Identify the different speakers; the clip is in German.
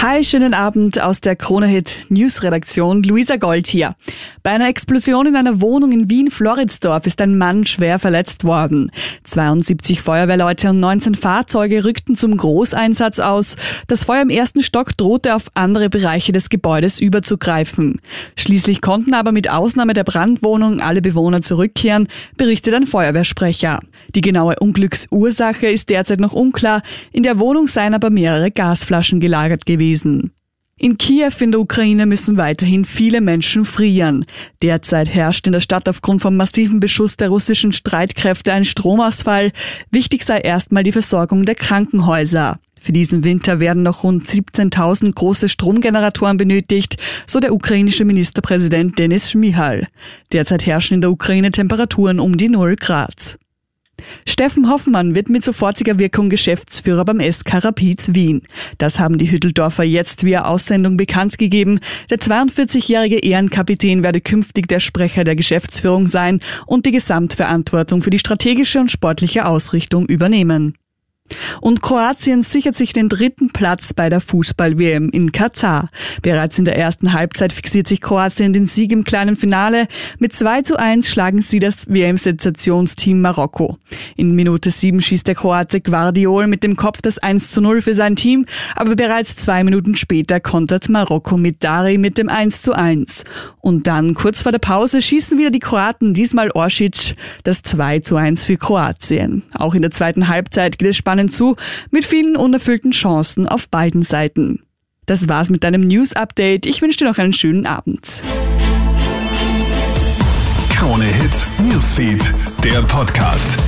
Speaker 1: Hi, schönen Abend aus der Kronehit News Redaktion. Luisa Gold hier. Bei einer Explosion in einer Wohnung in Wien-Floridsdorf ist ein Mann schwer verletzt worden. 72 Feuerwehrleute und 19 Fahrzeuge rückten zum Großeinsatz aus. Das Feuer im ersten Stock drohte auf andere Bereiche des Gebäudes überzugreifen. Schließlich konnten aber mit Ausnahme der Brandwohnung alle Bewohner zurückkehren, berichtet ein Feuerwehrsprecher. Die genaue Unglücksursache ist derzeit noch unklar. In der Wohnung seien aber mehrere Gasflaschen gelagert gewesen gewesen. In Kiew in der Ukraine müssen weiterhin viele Menschen frieren. Derzeit herrscht in der Stadt aufgrund vom massiven Beschuss der russischen Streitkräfte ein Stromausfall. Wichtig sei erstmal die Versorgung der Krankenhäuser. Für diesen Winter werden noch rund 17.000 große Stromgeneratoren benötigt, so der ukrainische Ministerpräsident Denis Schmihal. Derzeit herrschen in der Ukraine Temperaturen um die 0 Grad. Steffen Hoffmann wird mit sofortiger Wirkung Geschäftsführer beim SK Rapids Wien. Das haben die Hütteldorfer jetzt via Aussendung bekannt gegeben. Der 42-jährige Ehrenkapitän werde künftig der Sprecher der Geschäftsführung sein und die Gesamtverantwortung für die strategische und sportliche Ausrichtung übernehmen. Und Kroatien sichert sich den dritten Platz bei der Fußball-WM in Katar. Bereits in der ersten Halbzeit fixiert sich Kroatien den Sieg im kleinen Finale. Mit 2 zu 1 schlagen sie das WM-Sensationsteam Marokko. In Minute 7 schießt der Kroate Guardiol mit dem Kopf das 1 zu 0 für sein Team, aber bereits zwei Minuten später kontert Marokko mit Dari mit dem 1 zu 1. Und dann, kurz vor der Pause, schießen wieder die Kroaten, diesmal Orsic, das 2 zu 1 für Kroatien. Auch in der zweiten Halbzeit geht es spannend spannend mit vielen unerfüllten Chancen auf beiden Seiten. Das war's mit deinem News Update. Ich wünsche dir noch einen schönen Abend.
Speaker 2: Krone Hits, Newsfeed, der Podcast.